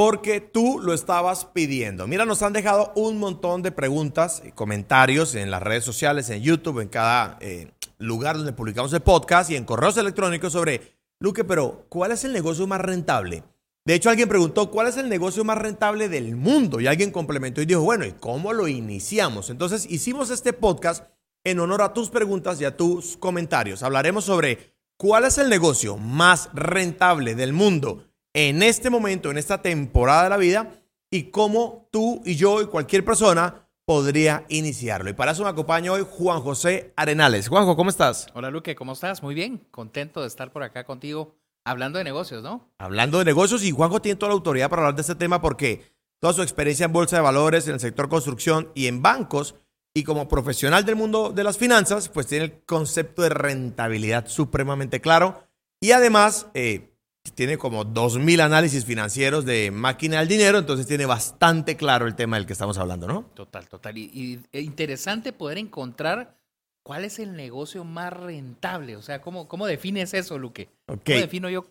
porque tú lo estabas pidiendo. Mira, nos han dejado un montón de preguntas y comentarios en las redes sociales, en YouTube, en cada eh, lugar donde publicamos el podcast y en correos electrónicos sobre, Luque, pero ¿cuál es el negocio más rentable? De hecho, alguien preguntó, ¿cuál es el negocio más rentable del mundo? Y alguien complementó y dijo, bueno, ¿y cómo lo iniciamos? Entonces, hicimos este podcast en honor a tus preguntas y a tus comentarios. Hablaremos sobre cuál es el negocio más rentable del mundo en este momento, en esta temporada de la vida, y cómo tú y yo y cualquier persona podría iniciarlo. Y para eso me acompaña hoy Juan José Arenales. Juanjo, ¿cómo estás? Hola Luque, ¿cómo estás? Muy bien, contento de estar por acá contigo hablando de negocios, ¿no? Hablando de negocios y Juanjo tiene toda la autoridad para hablar de este tema porque toda su experiencia en bolsa de valores, en el sector construcción y en bancos, y como profesional del mundo de las finanzas, pues tiene el concepto de rentabilidad supremamente claro y además eh, tiene como 2.000 análisis financieros de máquina del dinero, entonces tiene bastante claro el tema del que estamos hablando, ¿no? Total, total. Y, e interesante poder encontrar cuál es el negocio más rentable. O sea, ¿cómo, cómo defines eso, Luque? ¿Cómo defino yo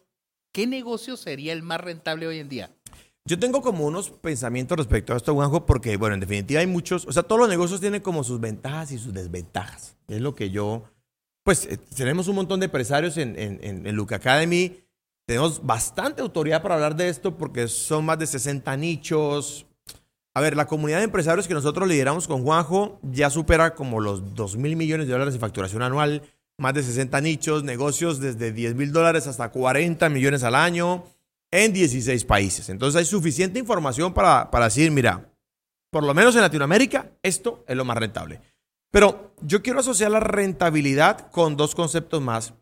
qué negocio sería el más rentable hoy en día? Yo tengo como unos pensamientos respecto a esto, Juanjo, porque, bueno, en definitiva hay muchos, o sea, todos los negocios tienen como sus ventajas y sus desventajas. Es lo que yo, pues, eh, tenemos un montón de empresarios en, en, en, en Luke Academy tenemos bastante autoridad para hablar de esto porque son más de 60 nichos. A ver, la comunidad de empresarios que nosotros lideramos con Juanjo ya supera como los 2 mil millones de dólares de facturación anual, más de 60 nichos, negocios desde 10 mil dólares hasta 40 millones al año en 16 países. Entonces hay suficiente información para, para decir, mira, por lo menos en Latinoamérica, esto es lo más rentable. Pero yo quiero asociar la rentabilidad con dos conceptos más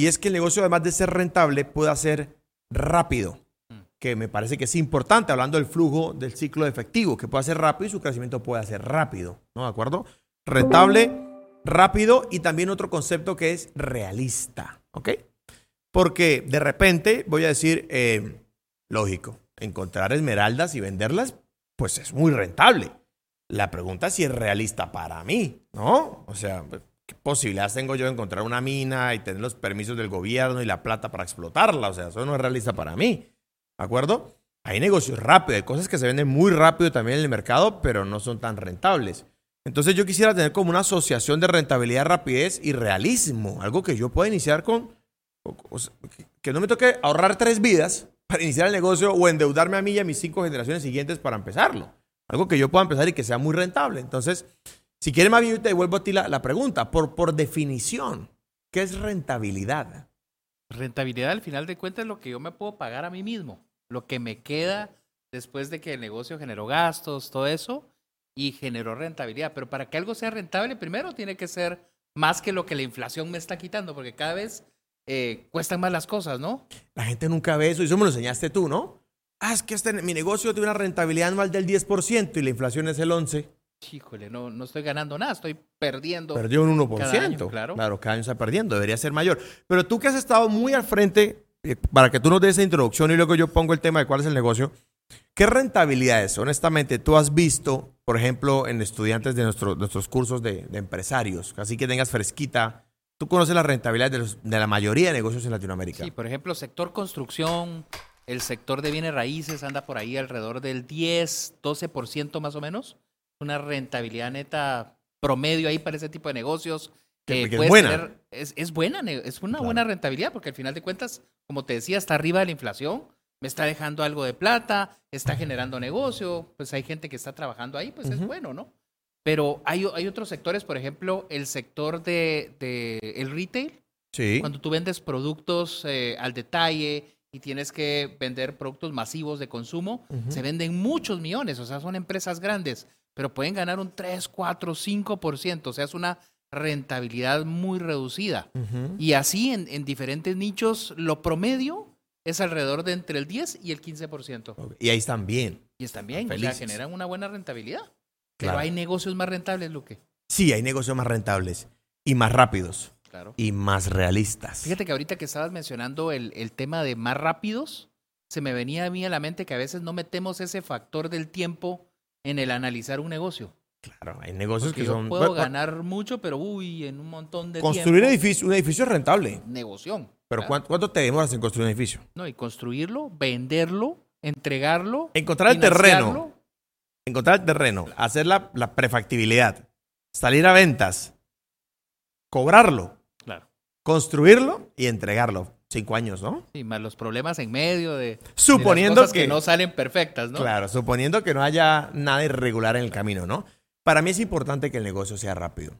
y es que el negocio, además de ser rentable, pueda ser rápido, que me parece que es importante, hablando del flujo del ciclo de efectivo, que pueda ser rápido y su crecimiento pueda ser rápido, ¿no? ¿De acuerdo? Rentable, rápido y también otro concepto que es realista, ¿ok? Porque de repente voy a decir, eh, lógico, encontrar esmeraldas y venderlas, pues es muy rentable. La pregunta es si es realista para mí, ¿no? O sea, ¿qué posibilidades tengo yo de encontrar una mina y tener los permisos del gobierno y la plata para explotarla? O sea, eso no es realista para mí. ¿De acuerdo? Hay negocios rápidos, hay cosas que se venden muy rápido también en el mercado, pero no son tan rentables. Entonces yo quisiera tener como una asociación de rentabilidad, rapidez y realismo, algo que yo pueda iniciar con, que no me toque ahorrar tres vidas para iniciar el negocio o endeudarme a mí y a mis cinco generaciones siguientes para empezarlo. Algo que yo pueda empezar y que sea muy rentable. Entonces, si quieres más bien, te devuelvo a ti la, pregunta. Por, por definición, ¿qué es rentabilidad? Rentabilidad, al final de cuentas, es lo que yo me puedo pagar a mí mismo. Lo que me queda después de que el negocio generó gastos, todo eso, y generó rentabilidad. Pero para que algo sea rentable, primero tiene que ser más que lo que la inflación me está quitando, porque cada vez eh, cuestan más las cosas, ¿no? La gente nunca ve eso, y eso me lo enseñaste tú, ¿no? Ah, es que este, mi negocio tiene una rentabilidad anual del 10% y la inflación es el 11% híjole, no, no estoy ganando nada, estoy perdiendo. Perdió un 1%. claro. Claro, cada año está perdiendo, debería ser mayor. Pero tú que has estado muy al frente, eh, para que tú nos des esa introducción y luego yo pongo el tema de cuál es el negocio, ¿qué rentabilidad es? Honestamente, tú has visto, por ejemplo, en estudiantes de nuestros cursos de, empresarios, así que tengas fresquita. Tú conoces la rentabilidad de, de la mayoría de negocios en Latinoamérica. Sí, por ejemplo, sector construcción, el sector de bienes raíces anda por ahí alrededor del 10, 12% más o menos una rentabilidad neta promedio ahí para ese tipo de negocios. Que es buena. es, buena, es una buena rentabilidad porque al final de cuentas, como te decía, está arriba de la inflación, me está dejando algo de plata, está generando negocio, pues hay gente que está trabajando ahí, pues es bueno, ¿no? Pero hay, hay otros sectores, por ejemplo, el sector de, el retail. Sí. Cuando tú vendes productos eh, al detalle y tienes que vender productos masivos de consumo, se venden muchos millones, o sea, son empresas grandes pero pueden ganar un 3, 4, 5%, o sea, es una rentabilidad muy reducida. Y así en, diferentes nichos, lo promedio es alrededor de entre el 10 y el 15%. Y ahí están bien. Y están bien, o sea, generan una buena rentabilidad. Pero hay negocios más rentables, Luque. Sí, hay negocios más rentables y más rápidos. Claro. Y más realistas. Fíjate que ahorita que estabas mencionando el, el tema de más rápidos, se me venía a mí a la mente que a veces no metemos ese factor del tiempo en el analizar un negocio. Claro, hay negocios que yo son. Puedo ganar mucho, pero uy, en un montón de Construir edificio, un edificio es rentable. Negoción. Pero ¿cuánto, te demoras en construir un edificio? No, y construirlo, venderlo entregarlo. Encontrar el terreno. Encontrar el terreno. Hacer la, la prefactibilidad. Salir a ventas. Cobrarlo. Claro. Construirlo y entregarlo. Cinco años, ¿no? Sí, más los problemas en medio de. Suponiendo de las cosas que, que no salen perfectas, ¿no? Claro, suponiendo que no haya nada irregular en el camino, ¿no? Para mí es importante que el negocio sea rápido.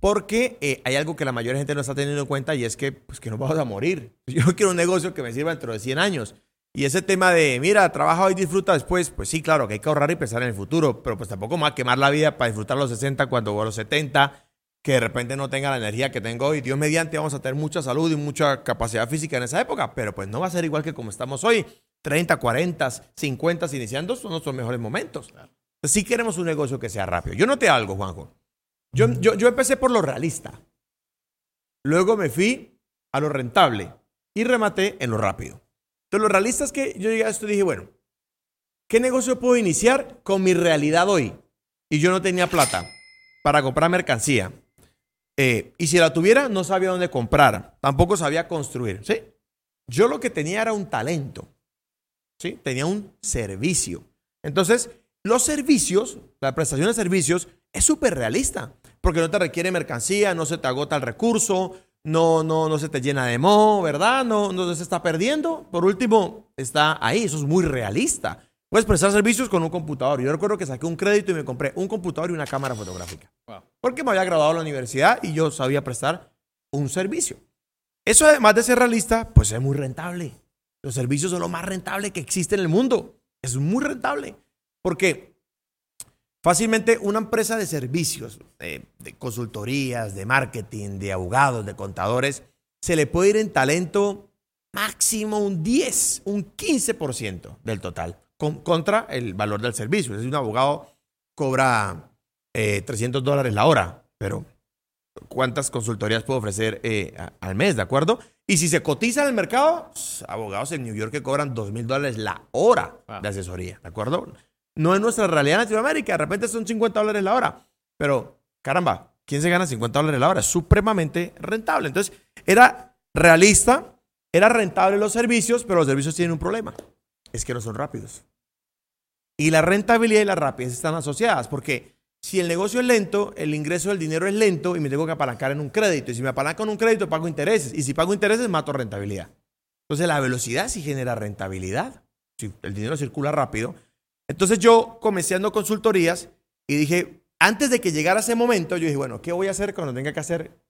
Porque eh, hay algo que la mayoría de gente no está teniendo en cuenta y es que, pues, que nos vamos a morir. Yo no quiero un negocio que me sirva dentro de 100 años. Y ese tema de, mira, trabaja hoy, disfruta después, pues sí, claro, que hay que ahorrar y pensar en el futuro, pero pues tampoco a quemar la vida para disfrutar los 60 cuando a los 70, que de repente no tenga la energía que tengo hoy. Dios mediante vamos a tener mucha salud y mucha capacidad física en esa época, pero pues no va a ser igual que como estamos hoy. 30, 40, 50 iniciando son nuestros mejores momentos. Sí queremos un negocio que sea rápido. Yo noté algo, Juanjo. Yo, yo, yo empecé por lo realista. Luego me fui a lo rentable y rematé en lo rápido. Entonces, lo realista es que yo llegué a esto y dije, bueno, ¿qué negocio puedo iniciar con mi realidad hoy? Y yo no tenía plata para comprar mercancía. Eh, y si la tuviera, no sabía dónde comprar. Tampoco sabía construir. ¿sí? Yo lo que tenía era un talento. ¿sí? Tenía un servicio. Entonces, los servicios, la prestación de servicios, es súper realista. Porque no te requiere mercancía, no se te agota el recurso, no, no, no se te llena de moho, ¿verdad? No, no se está perdiendo. Por último, está ahí, eso es muy realista. Puedes prestar servicios con un computador. Yo recuerdo que saqué un crédito y me compré un computador y una cámara fotográfica. Wow. Porque me había graduado de la universidad y yo sabía prestar un servicio. Eso además de ser realista, pues es muy rentable. Los servicios son lo más rentable que existe en el mundo. Es muy rentable. Porque fácilmente una empresa de servicios, de consultorías, de marketing, de abogados, de contadores, se le puede ir en talento máximo un 10, un 15% del total con- contra el valor del servicio. Es decir, un abogado cobra eh, 300 dólares la hora, pero ¿cuántas consultorías puede ofrecer eh, a- al mes, de acuerdo? Y si se cotiza en el mercado, pues, abogados en New York que cobran 2 mil dólares la hora Wow. de asesoría, ¿de acuerdo? No es nuestra realidad en Latinoamérica, de repente son 50 dólares la hora, pero caramba, ¿quién se gana 50 dólares la hora? Es supremamente rentable. Entonces, era realista, era rentable los servicios, pero los servicios tienen un problema, es que no son rápidos. Y la rentabilidad y la rapidez están asociadas, porque si el negocio es lento, el ingreso del dinero es lento y me tengo que apalancar en un crédito. Y si me apalanco en un crédito, pago intereses. Y si pago intereses, mato rentabilidad. Entonces la velocidad sí genera rentabilidad. Si el dinero circula rápido. Entonces yo comencé dando consultorías y dije, antes de que llegara ese momento, yo dije, bueno, ¿qué voy a hacer cuando tenga que hacer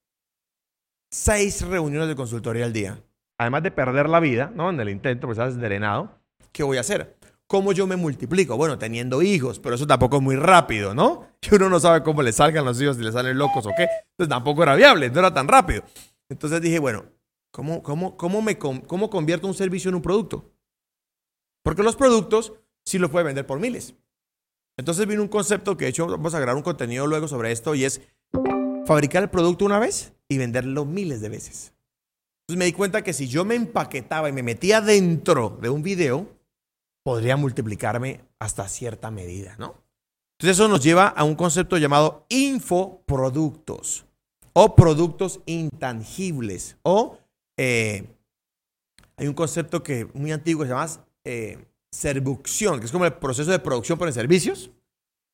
seis reuniones de consultoría al día? Además de perder la vida, ¿no? En el intento, pues estás drenado. ¿Qué voy a hacer? ¿Cómo yo me multiplico? Bueno, teniendo hijos, pero eso tampoco es muy rápido, ¿no? Que uno no sabe cómo le salgan los hijos, si le salen locos o qué. Entonces tampoco era viable, no era tan rápido. Entonces dije, bueno, ¿cómo, cómo, cómo, me, cómo convierto un servicio en un producto? Porque los productos sí los puede vender por miles. Entonces vino un concepto que de hecho vamos a grabar un contenido luego sobre esto y es fabricar el producto una vez y venderlo miles de veces. Entonces me di cuenta que si yo me empaquetaba y me metía dentro de un video, podría multiplicarme hasta cierta medida, ¿no? Entonces eso nos lleva a un concepto llamado infoproductos o productos intangibles o eh, hay un concepto que muy antiguo se llama eh, servucción, que es como el proceso de producción por servicios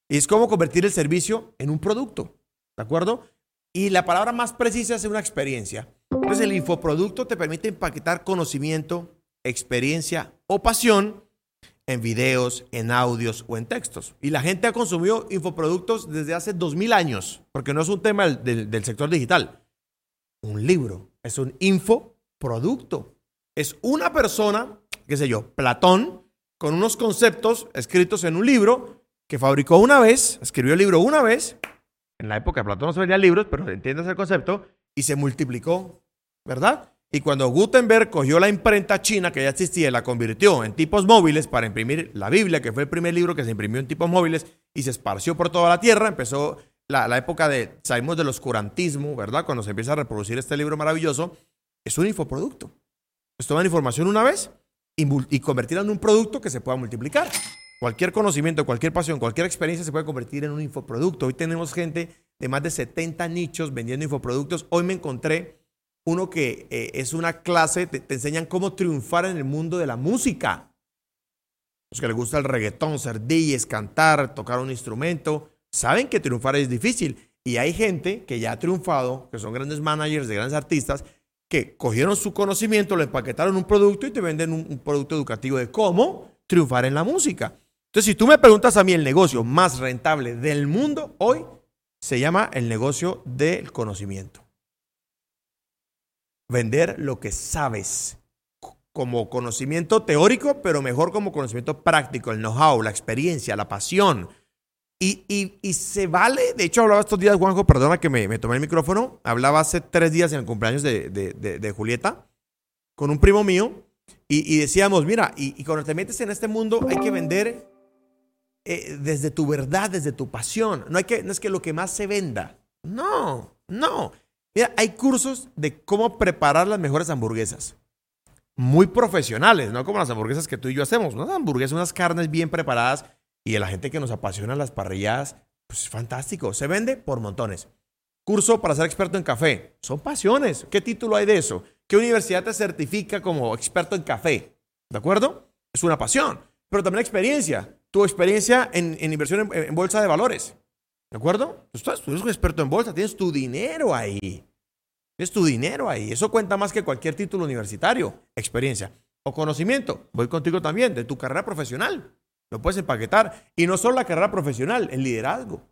y es como convertir el servicio en un producto, ¿de acuerdo? Y la palabra más precisa es una experiencia. Entonces el infoproducto te permite empaquetar conocimiento, experiencia o pasión en videos, en audios o en textos. Y la gente ha consumido infoproductos desde hace 2000 años, porque no es un tema del, sector digital. Un libro es un infoproducto. Es una persona, qué sé yo, Platón, con unos conceptos escritos en un libro que fabricó una vez, escribió el libro una vez. En la época Platón no se vendían libros, pero entiendes el concepto, y se multiplicó, ¿verdad? Y cuando Gutenberg cogió la imprenta china que ya existía y la convirtió en tipos móviles para imprimir la Biblia, que fue el primer libro que se imprimió en tipos móviles y se esparció por toda la tierra, empezó la, época de, sabemos, del oscurantismo, ¿verdad? Cuando se empieza a reproducir este libro maravilloso, es un infoproducto. Pues toman información una vez y, y convertirla en un producto que se pueda multiplicar. Cualquier conocimiento, cualquier pasión, cualquier experiencia se puede convertir en un infoproducto. Hoy tenemos gente de más de 70 nichos vendiendo infoproductos. Hoy me encontré uno que eh, es una clase, te, te enseñan cómo triunfar en el mundo de la música. los que les gusta el reggaetón, ser DJs, cantar, tocar un instrumento, saben que triunfar es difícil. Y hay gente que ya ha triunfado, que son grandes managers de grandes artistas, que cogieron su conocimiento, lo empaquetaron un producto y te venden un, un producto educativo de cómo triunfar en la música. Entonces, si tú me preguntas a mí el negocio más rentable del mundo hoy, se llama el negocio del conocimiento. Vender lo que sabes como conocimiento teórico, pero mejor como conocimiento práctico, el know-how, la experiencia, la pasión. Y, y, y, se vale, de hecho hablaba estos días, Juanjo, perdona que me, me tomé el micrófono, hablaba hace tres días en el cumpleaños de, de, de, de Julieta con un primo mío y, y decíamos, mira, y, cuando te metes en este mundo hay que vender eh, desde tu verdad, desde tu pasión. No, hay que, no es que lo que más se venda. No, no. Mira, hay cursos de cómo preparar las mejores hamburguesas. Muy profesionales, no como las hamburguesas que tú y yo hacemos. Unas hamburguesas, unas carnes bien preparadas. Y a la gente que nos apasiona las parrilladas, pues es fantástico. Se vende por montones. Curso para ser experto en café. Son pasiones. ¿Qué título hay de eso? ¿Qué universidad te certifica como experto en café? ¿De acuerdo? Es una pasión. Pero también experiencia. Tu experiencia en, inversión en, bolsa de valores. ¿De acuerdo? Tú, estás, tú eres un experto en bolsa, tienes tu dinero ahí. Tienes tu dinero ahí. Eso cuenta más que cualquier título universitario. Experiencia. O conocimiento. Voy contigo también, de tu carrera profesional. Lo puedes empaquetar. Y no solo la carrera profesional, el liderazgo.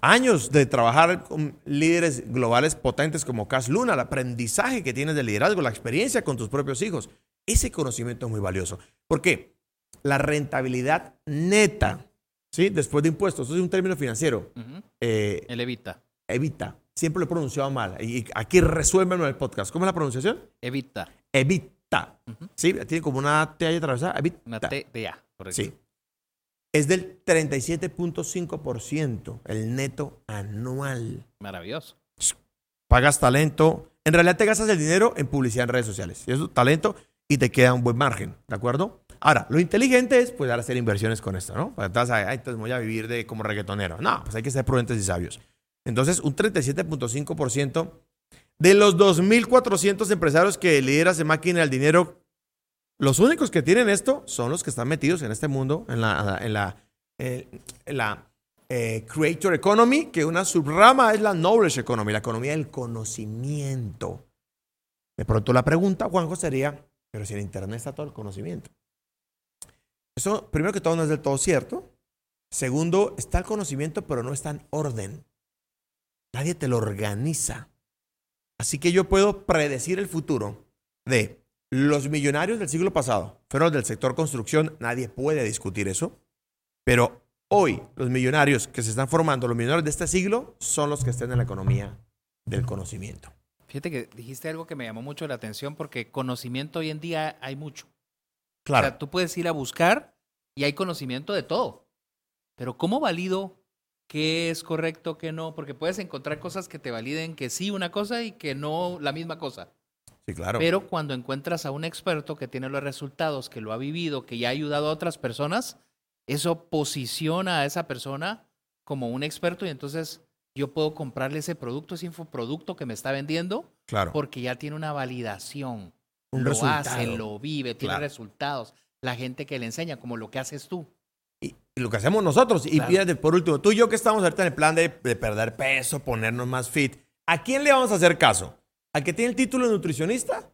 Años de trabajar con líderes globales potentes como Cas Luna, el aprendizaje que tienes de liderazgo, la experiencia con tus propios hijos. Ese conocimiento es muy valioso. ¿Por qué? La rentabilidad neta, ¿sí? Después de impuestos, eso es un término financiero. Uh -huh. eh, El evita. evita. Siempre lo he pronunciado mal. Y aquí resuélveme en el podcast. ¿Cómo es la pronunciación? Evita. Evita. Uh -huh. ¿Sí? Tiene como una T ahí atravesada. Evita. Una T de A, correcto. Sí. Es del 37.5% el neto anual. Maravilloso. Pagas talento. En realidad te gastas el dinero en publicidad en redes sociales. Y eso talento y te queda un buen margen. ¿De acuerdo? Ahora, lo inteligente es pues hacer inversiones con esto, ¿no? Pues, entonces, ay, voy a vivir de como reggaetonero. No, pues hay que ser prudentes y sabios. Entonces, un 37.5% de los 2.400 empresarios que lideras en máquina del dinero, los únicos que tienen esto son los que están metidos en este mundo, en la, en la, eh, eh, Creator Economy, que una subrama es la Knowledge Economy, la economía del conocimiento. De pronto la pregunta, Juanjo, sería, pero si en Internet está todo el conocimiento. Eso, primero que todo, no es del todo cierto. Segundo, está el conocimiento, pero no está en orden. Nadie te lo organiza. Así que yo puedo predecir el futuro de los millonarios del siglo pasado. Fueron del sector construcción, nadie puede discutir eso. Pero hoy, los millonarios que se están formando, los millonarios de este siglo, son los que están en la economía del conocimiento. Fíjate que dijiste algo que me llamó mucho la atención porque conocimiento hoy en día hay mucho. Claro. O sea, tú puedes ir a buscar y hay conocimiento de todo. Pero ¿cómo valido qué es correcto, qué no? Porque puedes encontrar cosas que te validen que sí una cosa y que no la misma cosa. Sí, claro. Pero cuando encuentras a un experto que tiene los resultados, que lo ha vivido, que ya ha ayudado a otras personas, eso posiciona a esa persona como un experto y entonces yo puedo comprarle ese producto, ese infoproducto que me está vendiendo, claro. porque ya tiene una validación. Un lo resultado. hace, lo vive, tiene Claro. resultados. La gente que le enseña, como lo que haces tú. Y, y lo que hacemos nosotros. Y fíjate, por último, tú y yo que estamos ahorita en el plan de, de perder peso, ponernos más fit, ¿a quién le vamos a hacer caso? ¿Al que tiene el título de nutricionista?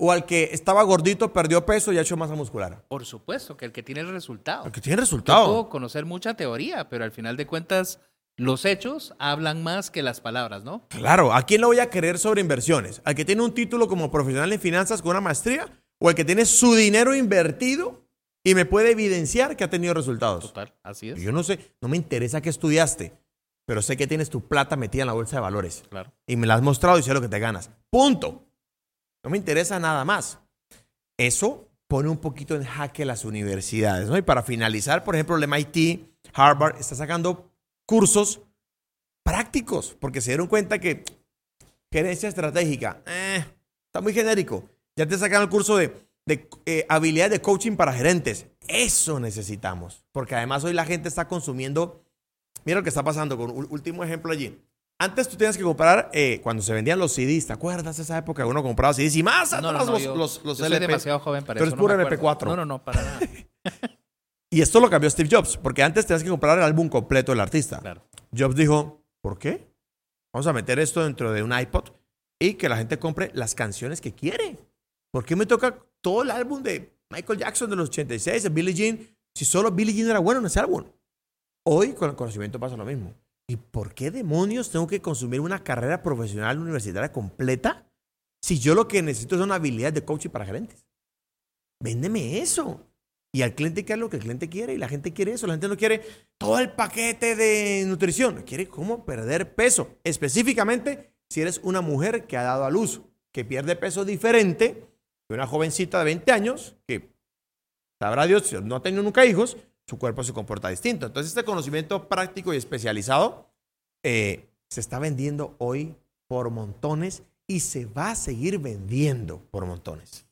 ¿O al que estaba gordito, perdió peso y ha hecho masa muscular? Por supuesto, que el que tiene el resultado. Al que tiene Yo resultado. puedo conocer mucha teoría, pero al final de cuentas, los hechos hablan más que las palabras, ¿no? Claro, ¿a quién le voy a querer sobre inversiones? ¿Al que tiene un título como profesional en finanzas con una maestría? ¿O al que tiene su dinero invertido y me puede evidenciar que ha tenido resultados? Total, así es. Yo no sé, no me interesa qué estudiaste, pero sé que tienes tu plata metida en la bolsa de valores. Claro. y me la has mostrado y sé lo que te ganas. Punto. No me interesa nada más. Eso pone un poquito en jaque las universidades. ¿no? Y para finalizar, por ejemplo, el MIT, Harvard, está sacando cursos prácticos porque se dieron cuenta que gerencia estratégica eh, está muy genérico. Ya te sacan el curso de, de eh, habilidades de coaching para gerentes. Eso necesitamos. Porque además hoy la gente está consumiendo. Mira lo que está pasando con un último ejemplo allí. Antes tú tenías que comprar, eh, cuando se vendían los CDs, ¿te acuerdas de esa época que uno compraba CDs y más No, no, no, los, yo, los, los yo soy LP? demasiado joven para eso. eres no puro me acuerdo. MP4. No, no, no, para nada. Y esto lo cambió Steve Jobs, porque antes tenías que comprar el álbum completo del artista. Claro. Jobs dijo, ¿por qué? Vamos a meter esto dentro de un iPod y que la gente compre las canciones que quiere. ¿Por qué me toca todo el álbum de Michael Jackson de los 86, de Billie Jean, si solo Billie Jean era bueno en ese álbum? Hoy con el conocimiento pasa lo mismo. ¿Y por qué demonios tengo que consumir una carrera profesional universitaria completa si yo lo que necesito es una habilidad de coaching para gerentes? Véndeme eso. Y al cliente qué es lo que el cliente quiere y la gente quiere eso. La gente no quiere todo el paquete de nutrición. Quiere cómo perder peso. Específicamente si eres una mujer que ha dado a luz, que pierde peso diferente que una jovencita de 20 años que, sabrá Dios, no ha tenido nunca hijos, su cuerpo se comporta distinto. Entonces este conocimiento práctico y especializado eh, se está vendiendo hoy por montones y se va a seguir vendiendo por montones.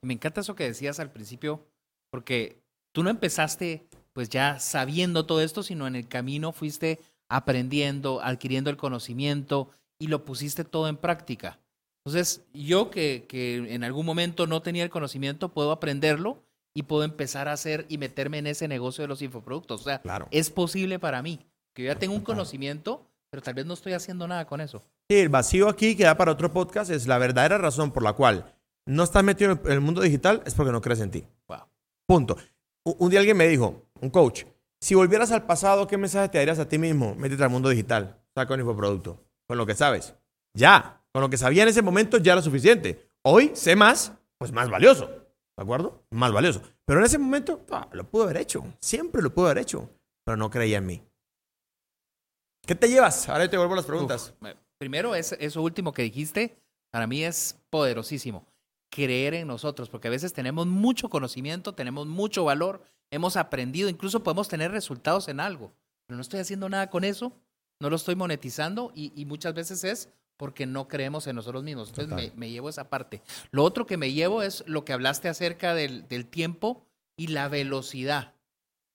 Me encanta eso que decías al principio, porque tú no empezaste pues ya sabiendo todo esto, sino en el camino fuiste aprendiendo, adquiriendo el conocimiento y lo pusiste todo en práctica. Entonces, yo que, que en algún momento no tenía el conocimiento, puedo aprenderlo y puedo empezar a hacer y meterme en ese negocio de los infoproductos. O sea, Claro. es posible para mí, que yo ya tengo un conocimiento, pero tal vez no estoy haciendo nada con eso. Sí, el vacío aquí que da para otro podcast es la verdadera razón por la cual no estás metido en el mundo digital es porque no crees en ti. Wow. Punto. Un día alguien me dijo, un coach, si volvieras al pasado, ¿qué mensaje te darías a ti mismo? Métete al mundo digital, saca un infoproducto, con lo que sabes. Ya, con lo que sabía en ese momento ya era suficiente. Hoy sé más, pues más valioso. ¿De acuerdo? Más valioso. Pero en ese momento, lo pude haber hecho. Siempre lo pude haber hecho. Pero no creía en mí. ¿Qué te llevas? Ahora te vuelvo a las preguntas. Primero, es, eso último que dijiste, para mí es poderosísimo. Creer en nosotros, porque a veces tenemos mucho conocimiento, tenemos mucho valor, hemos aprendido, incluso podemos tener resultados en algo, pero no estoy haciendo nada con eso, no lo estoy monetizando y, y muchas veces es porque no creemos en nosotros mismos. Entonces me, llevo esa parte. Lo otro que me llevo es lo que hablaste acerca del, del tiempo y la velocidad.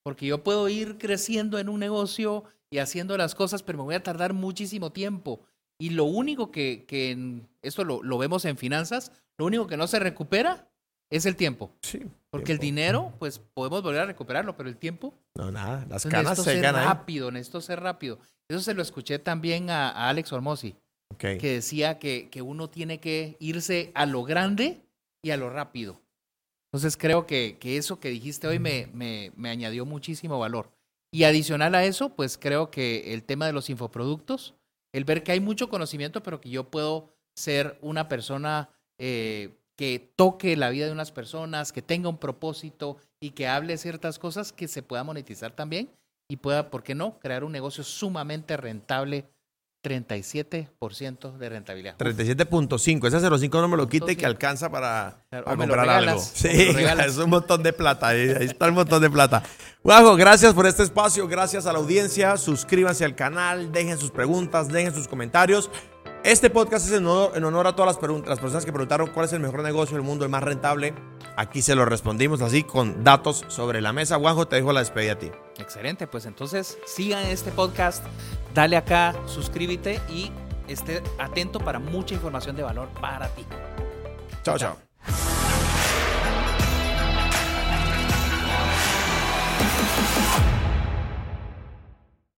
Porque yo puedo ir creciendo en un negocio y haciendo las cosas, pero me voy a tardar muchísimo tiempo. Y lo único que, que en- esto lo, lo vemos en finanzas, lo único que no se recupera es el tiempo. Sí. Porque el tiempo. dinero, pues podemos volver a recuperarlo, pero el tiempo, No, nada. Las entonces, canas se ganan. rápido, necesito ser rápido. Eso se lo escuché también a, a Alex Hormozzi, Okay. que decía que, que uno tiene que irse a lo grande y a lo rápido. Entonces creo que, que eso que dijiste hoy me, me, me añadió muchísimo valor. Y adicional a eso, pues creo que el tema de los infoproductos, el ver que hay mucho conocimiento, pero que yo puedo ser una persona eh, que toque la vida de unas personas, que tenga un propósito y que hable ciertas cosas que se pueda monetizar también y pueda, ¿por qué no?, crear un negocio sumamente rentable, 37% de rentabilidad. 37.5. Ese 05 no me lo quite y que 5. alcanza para, Claro, comprar algo. regalas, Sí, es un montón de plata. Ahí, ahí está el montón de plata. Guajo, gracias por este espacio. Gracias a la audiencia. Suscríbanse al canal. Dejen sus preguntas. Dejen sus comentarios. Este podcast es en honor, en honor a todas las, pregun- las personas que preguntaron cuál es el mejor negocio del mundo, el más rentable. Aquí se lo respondimos así con datos sobre la mesa. Guajo, te dejo la despedida a ti. Excelente, pues entonces sigan este podcast, dale acá, suscríbete y esté atento para mucha información de valor para ti. Chao, chao.